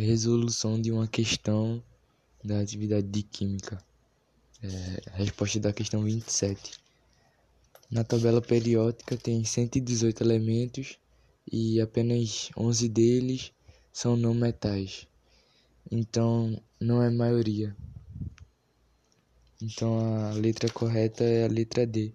resolução de uma questão da atividade de química. É, resposta é da questão 27. Na tabela periódica tem 118 elementos e apenas 11 deles são não metais. Então não é maioria. Então a letra correta é a letra D.